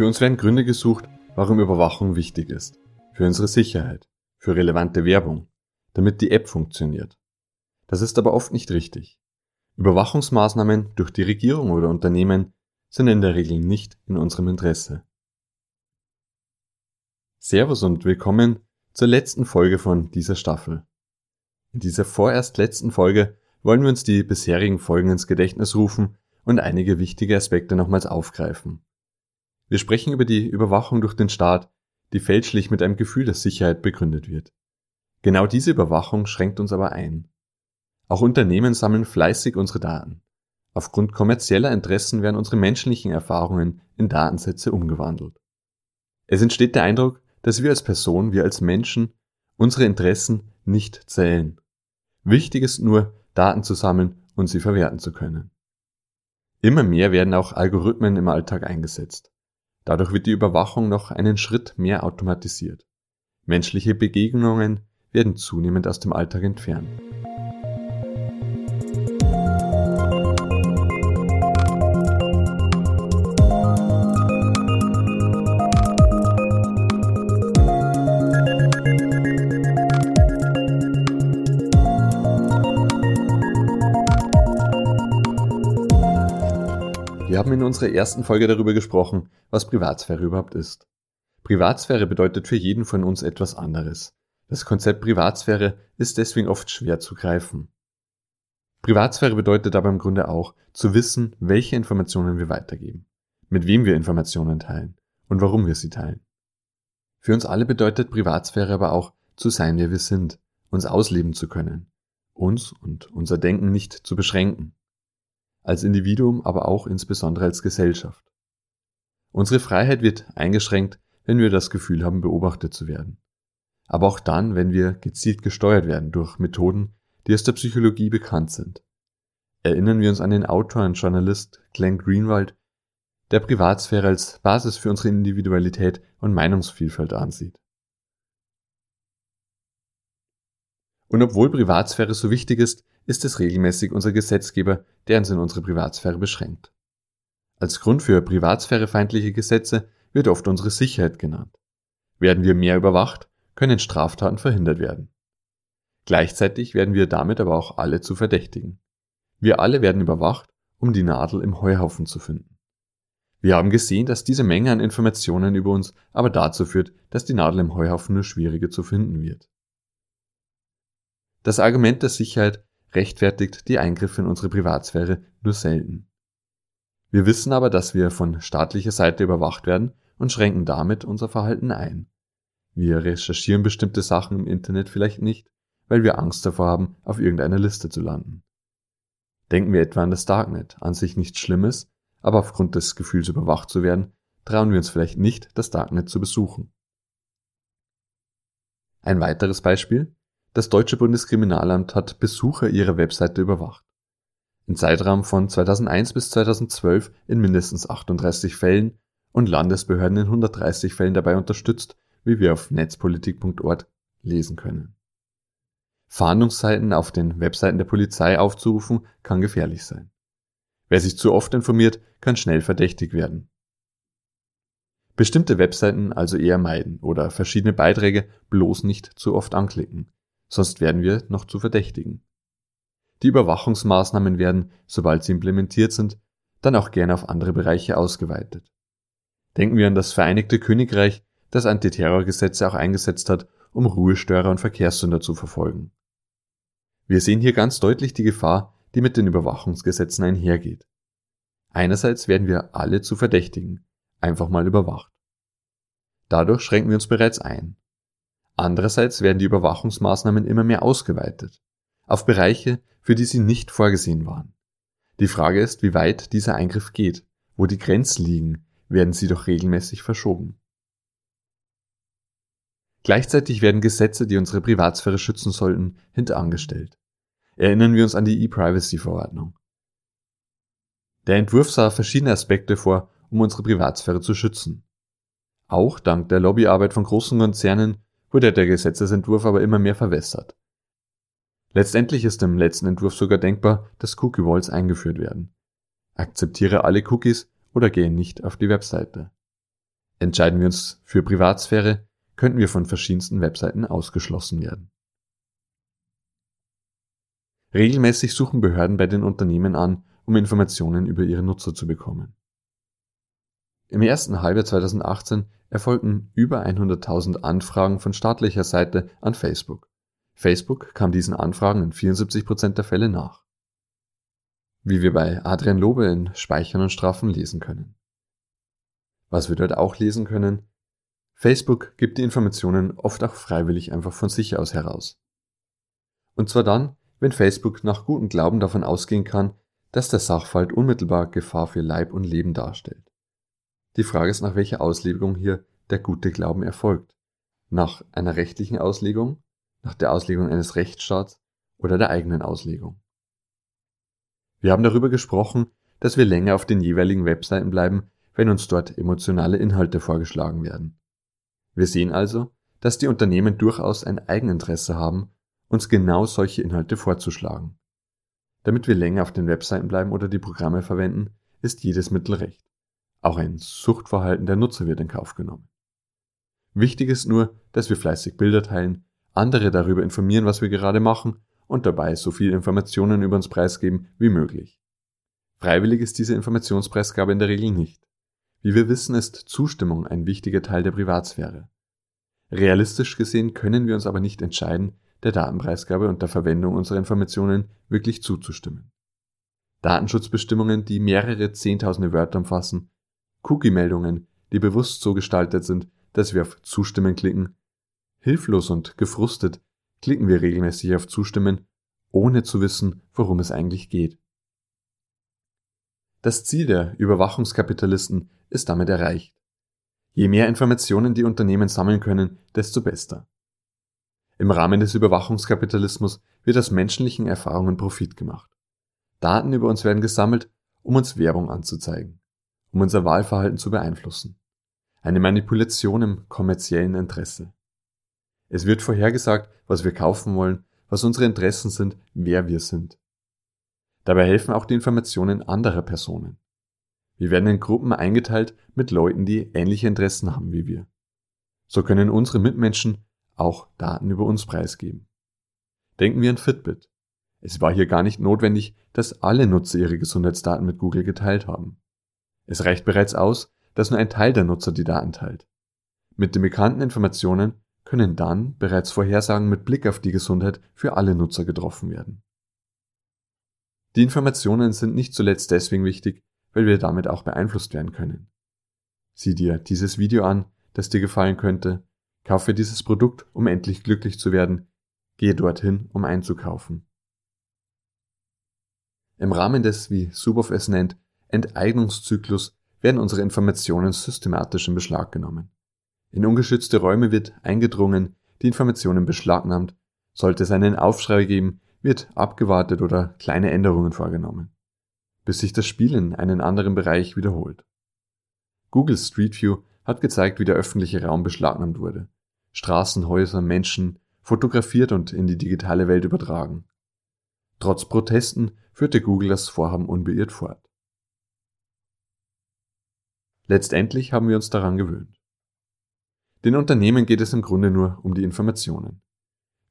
Für uns werden Gründe gesucht, warum Überwachung wichtig ist. Für unsere Sicherheit, für relevante Werbung, damit die App funktioniert. Das ist aber oft nicht richtig. Überwachungsmaßnahmen durch die Regierung oder Unternehmen sind in der Regel nicht in unserem Interesse. Servus und willkommen zur letzten Folge von dieser Staffel. In dieser vorerst letzten Folge wollen wir uns die bisherigen Folgen ins Gedächtnis rufen und einige wichtige Aspekte nochmals aufgreifen. Wir sprechen über die Überwachung durch den Staat, die fälschlich mit einem Gefühl der Sicherheit begründet wird. Genau diese Überwachung schränkt uns aber ein. Auch Unternehmen sammeln fleißig unsere Daten. Aufgrund kommerzieller Interessen werden unsere menschlichen Erfahrungen in Datensätze umgewandelt. Es entsteht der Eindruck, dass wir als Person, wir als Menschen, unsere Interessen nicht zählen. Wichtig ist nur, Daten zu sammeln und sie verwerten zu können. Immer mehr werden auch Algorithmen im Alltag eingesetzt. Dadurch wird die Überwachung noch einen Schritt mehr automatisiert. Menschliche Begegnungen werden zunehmend aus dem Alltag entfernt. Wir haben in unserer ersten Folge darüber gesprochen, was Privatsphäre überhaupt ist. Privatsphäre bedeutet für jeden von uns etwas anderes. Das Konzept Privatsphäre ist deswegen oft schwer zu greifen. Privatsphäre bedeutet aber im Grunde auch, zu wissen, welche Informationen wir weitergeben, mit wem wir Informationen teilen und warum wir sie teilen. Für uns alle bedeutet Privatsphäre aber auch, zu sein, wer wir sind, uns ausleben zu können, uns und unser Denken nicht zu beschränken als Individuum, aber auch insbesondere als Gesellschaft. Unsere Freiheit wird eingeschränkt, wenn wir das Gefühl haben, beobachtet zu werden. Aber auch dann, wenn wir gezielt gesteuert werden durch Methoden, die aus der Psychologie bekannt sind. Erinnern wir uns an den Autor und Journalist Glenn Greenwald, der Privatsphäre als Basis für unsere Individualität und Meinungsvielfalt ansieht. Und obwohl Privatsphäre so wichtig ist, ist es regelmäßig unser Gesetzgeber, der uns in unsere Privatsphäre beschränkt. Als Grund für privatsphärefeindliche Gesetze wird oft unsere Sicherheit genannt. Werden wir mehr überwacht, können Straftaten verhindert werden. Gleichzeitig werden wir damit aber auch alle zu Verdächtigen. Wir alle werden überwacht, um die Nadel im Heuhaufen zu finden. Wir haben gesehen, dass diese Menge an Informationen über uns aber dazu führt, dass die Nadel im Heuhaufen nur schwieriger zu finden wird. Das Argument der Sicherheit rechtfertigt die Eingriffe in unsere Privatsphäre nur selten. Wir wissen aber, dass wir von staatlicher Seite überwacht werden und schränken damit unser Verhalten ein. Wir recherchieren bestimmte Sachen im Internet vielleicht nicht, weil wir Angst davor haben, auf irgendeiner Liste zu landen. Denken wir etwa an das Darknet, an sich nichts Schlimmes, aber aufgrund des Gefühls überwacht zu werden, trauen wir uns vielleicht nicht, das Darknet zu besuchen. Ein weiteres Beispiel, das deutsche Bundeskriminalamt hat Besucher ihrer Webseite überwacht. Im Zeitraum von 2001 bis 2012 in mindestens 38 Fällen und Landesbehörden in 130 Fällen dabei unterstützt, wie wir auf netzpolitik.org lesen können. Fahndungsseiten auf den Webseiten der Polizei aufzurufen kann gefährlich sein. Wer sich zu oft informiert, kann schnell verdächtig werden. Bestimmte Webseiten also eher meiden oder verschiedene Beiträge bloß nicht zu oft anklicken sonst werden wir noch zu Verdächtigen. Die Überwachungsmaßnahmen werden, sobald sie implementiert sind, dann auch gerne auf andere Bereiche ausgeweitet. Denken wir an das Vereinigte Königreich, das Antiterrorgesetze auch eingesetzt hat, um Ruhestörer und Verkehrssünder zu verfolgen. Wir sehen hier ganz deutlich die Gefahr, die mit den Überwachungsgesetzen einhergeht. Einerseits werden wir alle zu Verdächtigen, einfach mal überwacht. Dadurch schränken wir uns bereits ein. Andererseits werden die Überwachungsmaßnahmen immer mehr ausgeweitet auf Bereiche, für die sie nicht vorgesehen waren. Die Frage ist, wie weit dieser Eingriff geht. Wo die Grenzen liegen, werden sie doch regelmäßig verschoben. Gleichzeitig werden Gesetze, die unsere Privatsphäre schützen sollten, hinterangestellt. Erinnern wir uns an die E-Privacy-Verordnung. Der Entwurf sah verschiedene Aspekte vor, um unsere Privatsphäre zu schützen. Auch dank der Lobbyarbeit von großen Konzernen wurde der Gesetzesentwurf aber immer mehr verwässert. Letztendlich ist im letzten Entwurf sogar denkbar, dass Cookie Walls eingeführt werden. Akzeptiere alle Cookies oder gehe nicht auf die Webseite. Entscheiden wir uns für Privatsphäre, könnten wir von verschiedensten Webseiten ausgeschlossen werden. Regelmäßig suchen Behörden bei den Unternehmen an, um Informationen über ihre Nutzer zu bekommen. Im ersten Halbjahr 2018 erfolgten über 100.000 Anfragen von staatlicher Seite an Facebook. Facebook kam diesen Anfragen in 74% der Fälle nach. Wie wir bei Adrian Lobe in Speichern und Strafen lesen können. Was wir dort auch lesen können, Facebook gibt die Informationen oft auch freiwillig einfach von sich aus heraus. Und zwar dann, wenn Facebook nach gutem Glauben davon ausgehen kann, dass der Sachverhalt unmittelbar Gefahr für Leib und Leben darstellt. Die Frage ist, nach welcher Auslegung hier der gute Glauben erfolgt. Nach einer rechtlichen Auslegung, nach der Auslegung eines Rechtsstaats oder der eigenen Auslegung. Wir haben darüber gesprochen, dass wir länger auf den jeweiligen Webseiten bleiben, wenn uns dort emotionale Inhalte vorgeschlagen werden. Wir sehen also, dass die Unternehmen durchaus ein Eigeninteresse haben, uns genau solche Inhalte vorzuschlagen. Damit wir länger auf den Webseiten bleiben oder die Programme verwenden, ist jedes Mittel recht. Auch ein Suchtverhalten der Nutzer wird in Kauf genommen. Wichtig ist nur, dass wir fleißig Bilder teilen, andere darüber informieren, was wir gerade machen und dabei so viel Informationen über uns preisgeben wie möglich. Freiwillig ist diese Informationspreisgabe in der Regel nicht. Wie wir wissen, ist Zustimmung ein wichtiger Teil der Privatsphäre. Realistisch gesehen können wir uns aber nicht entscheiden, der Datenpreisgabe und der Verwendung unserer Informationen wirklich zuzustimmen. Datenschutzbestimmungen, die mehrere Zehntausende Wörter umfassen, Cookie-Meldungen, die bewusst so gestaltet sind, dass wir auf Zustimmen klicken, hilflos und gefrustet klicken wir regelmäßig auf Zustimmen, ohne zu wissen, worum es eigentlich geht. Das Ziel der Überwachungskapitalisten ist damit erreicht. Je mehr Informationen die Unternehmen sammeln können, desto besser. Im Rahmen des Überwachungskapitalismus wird aus menschlichen Erfahrungen Profit gemacht. Daten über uns werden gesammelt, um uns Werbung anzuzeigen, um unser Wahlverhalten zu beeinflussen. Eine Manipulation im kommerziellen Interesse. Es wird vorhergesagt, was wir kaufen wollen, was unsere Interessen sind, wer wir sind. Dabei helfen auch die Informationen anderer Personen. Wir werden in Gruppen eingeteilt mit Leuten, die ähnliche Interessen haben wie wir. So können unsere Mitmenschen auch Daten über uns preisgeben. Denken wir an Fitbit. Es war hier gar nicht notwendig, dass alle Nutzer ihre Gesundheitsdaten mit Google geteilt haben. Es reicht bereits aus, dass nur ein Teil der Nutzer die Daten teilt. Mit den bekannten Informationen können dann bereits Vorhersagen mit Blick auf die Gesundheit für alle Nutzer getroffen werden. Die Informationen sind nicht zuletzt deswegen wichtig, weil wir damit auch beeinflusst werden können. Sieh dir dieses Video an, das dir gefallen könnte, kaufe dieses Produkt, um endlich glücklich zu werden, gehe dorthin, um einzukaufen. Im Rahmen des, wie Suboff es nennt, Enteignungszyklus werden unsere Informationen systematisch in Beschlag genommen. In ungeschützte Räume wird eingedrungen, die Informationen beschlagnahmt, sollte es einen Aufschrei geben, wird abgewartet oder kleine Änderungen vorgenommen bis sich das Spiel in einen anderen Bereich wiederholt. Google Street View hat gezeigt, wie der öffentliche Raum beschlagnahmt wurde. Straßen, Häuser, Menschen fotografiert und in die digitale Welt übertragen. Trotz Protesten führte Google das Vorhaben unbeirrt fort. Letztendlich haben wir uns daran gewöhnt. Den Unternehmen geht es im Grunde nur um die Informationen.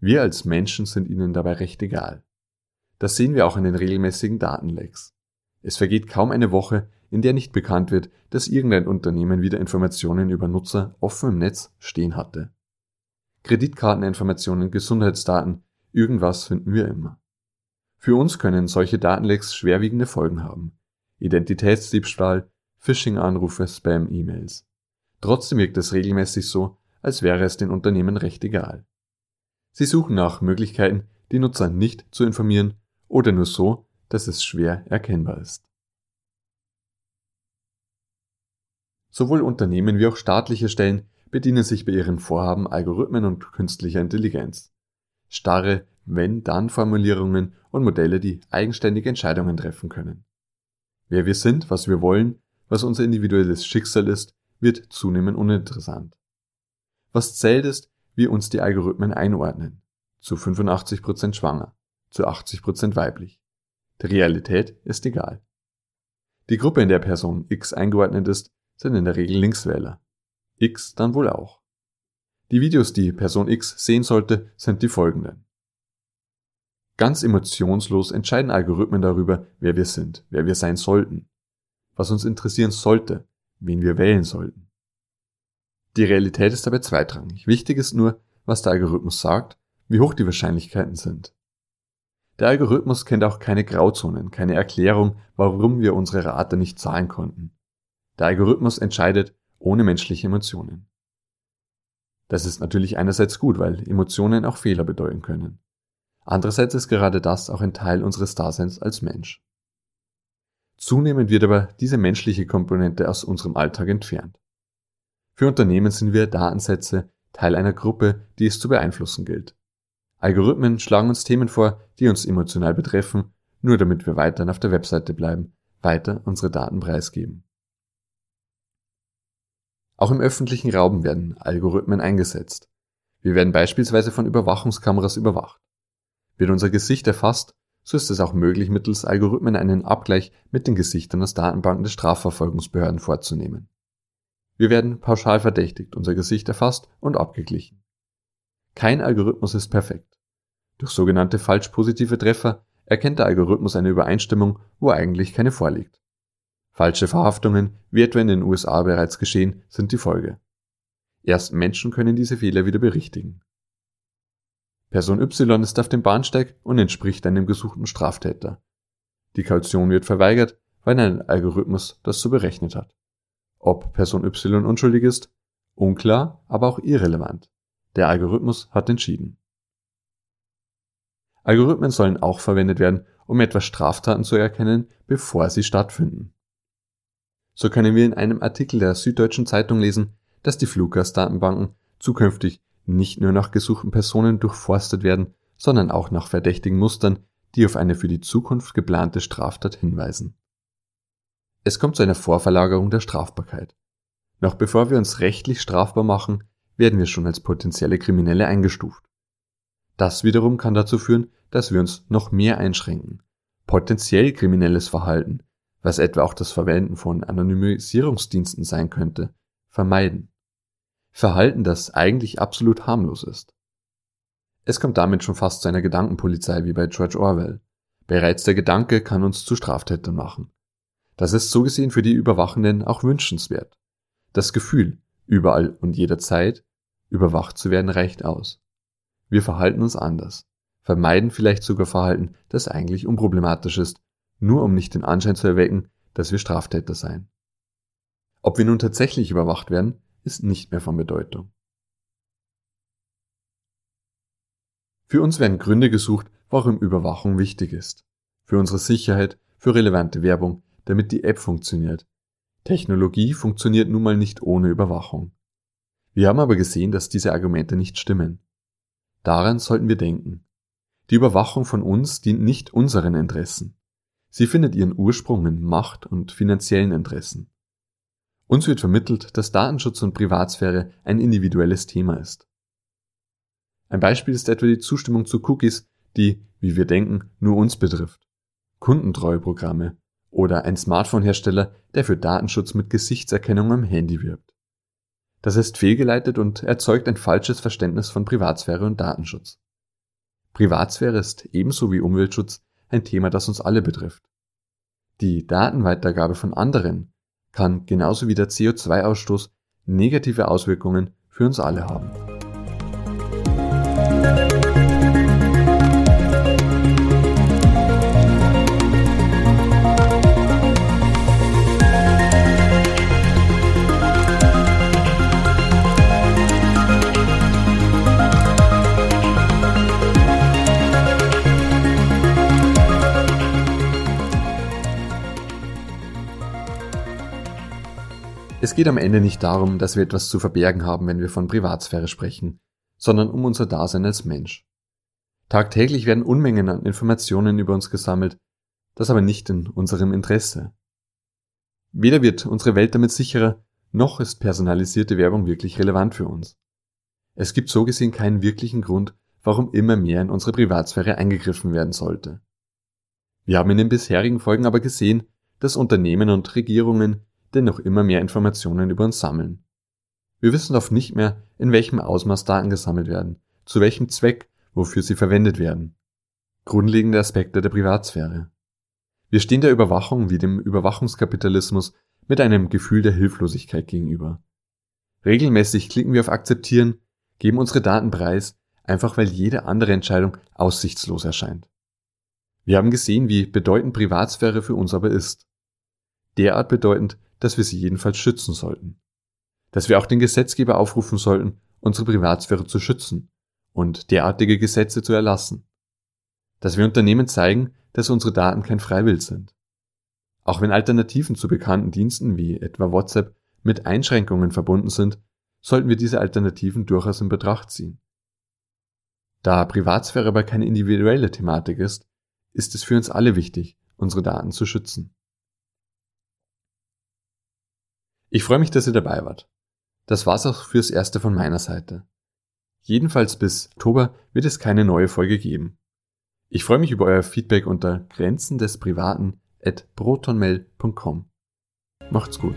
Wir als Menschen sind ihnen dabei recht egal. Das sehen wir auch in den regelmäßigen Datenlecks. Es vergeht kaum eine Woche, in der nicht bekannt wird, dass irgendein Unternehmen wieder Informationen über Nutzer offen im Netz stehen hatte. Kreditkarteninformationen, Gesundheitsdaten, irgendwas finden wir immer. Für uns können solche Datenlecks schwerwiegende Folgen haben. Identitätsdiebstahl, Phishing-Anrufe, Spam-E-Mails. Trotzdem wirkt es regelmäßig so, als wäre es den Unternehmen recht egal. Sie suchen nach Möglichkeiten, die Nutzer nicht zu informieren oder nur so, dass es schwer erkennbar ist. Sowohl Unternehmen wie auch staatliche Stellen bedienen sich bei ihren Vorhaben Algorithmen und künstlicher Intelligenz. Starre Wenn-Dann-Formulierungen und Modelle, die eigenständige Entscheidungen treffen können. Wer wir sind, was wir wollen, was unser individuelles Schicksal ist, wird zunehmend uninteressant. Was zählt ist, wie uns die Algorithmen einordnen. Zu 85% schwanger, zu 80% weiblich. Die Realität ist egal. Die Gruppe, in der Person X eingeordnet ist, sind in der Regel Linkswähler. X dann wohl auch. Die Videos, die Person X sehen sollte, sind die folgenden. Ganz emotionslos entscheiden Algorithmen darüber, wer wir sind, wer wir sein sollten, was uns interessieren sollte, wen wir wählen sollten. Die Realität ist dabei zweitrangig. Wichtig ist nur, was der Algorithmus sagt, wie hoch die Wahrscheinlichkeiten sind. Der Algorithmus kennt auch keine Grauzonen, keine Erklärung, warum wir unsere Rate nicht zahlen konnten. Der Algorithmus entscheidet ohne menschliche Emotionen. Das ist natürlich einerseits gut, weil Emotionen auch Fehler bedeuten können. Andererseits ist gerade das auch ein Teil unseres Daseins als Mensch. Zunehmend wird aber diese menschliche Komponente aus unserem Alltag entfernt. Für Unternehmen sind wir Datensätze Teil einer Gruppe, die es zu beeinflussen gilt. Algorithmen schlagen uns Themen vor, die uns emotional betreffen, nur damit wir weiterhin auf der Webseite bleiben, weiter unsere Daten preisgeben. Auch im öffentlichen Raum werden Algorithmen eingesetzt. Wir werden beispielsweise von Überwachungskameras überwacht. Wird unser Gesicht erfasst, so ist es auch möglich, mittels Algorithmen einen Abgleich mit den Gesichtern aus Datenbanken des Strafverfolgungsbehörden vorzunehmen. Wir werden pauschal verdächtigt, unser Gesicht erfasst und abgeglichen. Kein Algorithmus ist perfekt. Durch sogenannte falsch positive Treffer erkennt der Algorithmus eine Übereinstimmung, wo eigentlich keine vorliegt. Falsche Verhaftungen, wie etwa in den USA bereits geschehen, sind die Folge. Erst Menschen können diese Fehler wieder berichtigen. Person Y ist auf dem Bahnsteig und entspricht einem gesuchten Straftäter. Die Kaution wird verweigert, weil ein Algorithmus das so berechnet hat. Ob Person Y unschuldig ist? Unklar, aber auch irrelevant. Der Algorithmus hat entschieden. Algorithmen sollen auch verwendet werden, um etwa Straftaten zu erkennen, bevor sie stattfinden. So können wir in einem Artikel der Süddeutschen Zeitung lesen, dass die Fluggastdatenbanken zukünftig nicht nur nach gesuchten Personen durchforstet werden, sondern auch nach verdächtigen Mustern, die auf eine für die Zukunft geplante Straftat hinweisen. Es kommt zu einer Vorverlagerung der Strafbarkeit. Noch bevor wir uns rechtlich strafbar machen, werden wir schon als potenzielle Kriminelle eingestuft. Das wiederum kann dazu führen, dass wir uns noch mehr einschränken. Potenziell kriminelles Verhalten, was etwa auch das Verwenden von Anonymisierungsdiensten sein könnte, vermeiden. Verhalten, das eigentlich absolut harmlos ist. Es kommt damit schon fast zu einer Gedankenpolizei wie bei George Orwell. Bereits der Gedanke kann uns zu Straftätern machen. Das ist so gesehen für die Überwachenden auch wünschenswert. Das Gefühl, überall und jederzeit Überwacht zu werden reicht aus. Wir verhalten uns anders, vermeiden vielleicht sogar Verhalten, das eigentlich unproblematisch ist, nur um nicht den Anschein zu erwecken, dass wir Straftäter seien. Ob wir nun tatsächlich überwacht werden, ist nicht mehr von Bedeutung. Für uns werden Gründe gesucht, warum Überwachung wichtig ist. Für unsere Sicherheit, für relevante Werbung, damit die App funktioniert. Technologie funktioniert nun mal nicht ohne Überwachung. Wir haben aber gesehen, dass diese Argumente nicht stimmen. Daran sollten wir denken. Die Überwachung von uns dient nicht unseren Interessen. Sie findet ihren Ursprung in Macht und finanziellen Interessen. Uns wird vermittelt, dass Datenschutz und Privatsphäre ein individuelles Thema ist. Ein Beispiel ist etwa die Zustimmung zu Cookies, die, wie wir denken, nur uns betrifft. Kundentreueprogramme oder ein Smartphone-Hersteller, der für Datenschutz mit Gesichtserkennung am Handy wirbt. Das ist fehlgeleitet und erzeugt ein falsches Verständnis von Privatsphäre und Datenschutz. Privatsphäre ist ebenso wie Umweltschutz ein Thema, das uns alle betrifft. Die Datenweitergabe von anderen kann genauso wie der CO2-Ausstoß negative Auswirkungen für uns alle haben. Geht am Ende nicht darum, dass wir etwas zu verbergen haben, wenn wir von Privatsphäre sprechen, sondern um unser Dasein als Mensch. Tagtäglich werden Unmengen an Informationen über uns gesammelt, das aber nicht in unserem Interesse. Weder wird unsere Welt damit sicherer, noch ist personalisierte Werbung wirklich relevant für uns. Es gibt so gesehen keinen wirklichen Grund, warum immer mehr in unsere Privatsphäre eingegriffen werden sollte. Wir haben in den bisherigen Folgen aber gesehen, dass Unternehmen und Regierungen dennoch immer mehr Informationen über uns sammeln. Wir wissen oft nicht mehr, in welchem Ausmaß Daten gesammelt werden, zu welchem Zweck, wofür sie verwendet werden. Grundlegende Aspekte der Privatsphäre. Wir stehen der Überwachung wie dem Überwachungskapitalismus mit einem Gefühl der Hilflosigkeit gegenüber. Regelmäßig klicken wir auf Akzeptieren, geben unsere Daten preis, einfach weil jede andere Entscheidung aussichtslos erscheint. Wir haben gesehen, wie bedeutend Privatsphäre für uns aber ist. Derart bedeutend, dass wir sie jedenfalls schützen sollten. Dass wir auch den Gesetzgeber aufrufen sollten, unsere Privatsphäre zu schützen und derartige Gesetze zu erlassen. Dass wir Unternehmen zeigen, dass unsere Daten kein Freiwill sind. Auch wenn Alternativen zu bekannten Diensten wie etwa WhatsApp mit Einschränkungen verbunden sind, sollten wir diese Alternativen durchaus in Betracht ziehen. Da Privatsphäre aber keine individuelle Thematik ist, ist es für uns alle wichtig, unsere Daten zu schützen. Ich freue mich, dass ihr dabei wart. Das war's auch fürs Erste von meiner Seite. Jedenfalls bis Oktober wird es keine neue Folge geben. Ich freue mich über euer Feedback unter Grenzen des Privaten at protonmail.com. Macht's gut.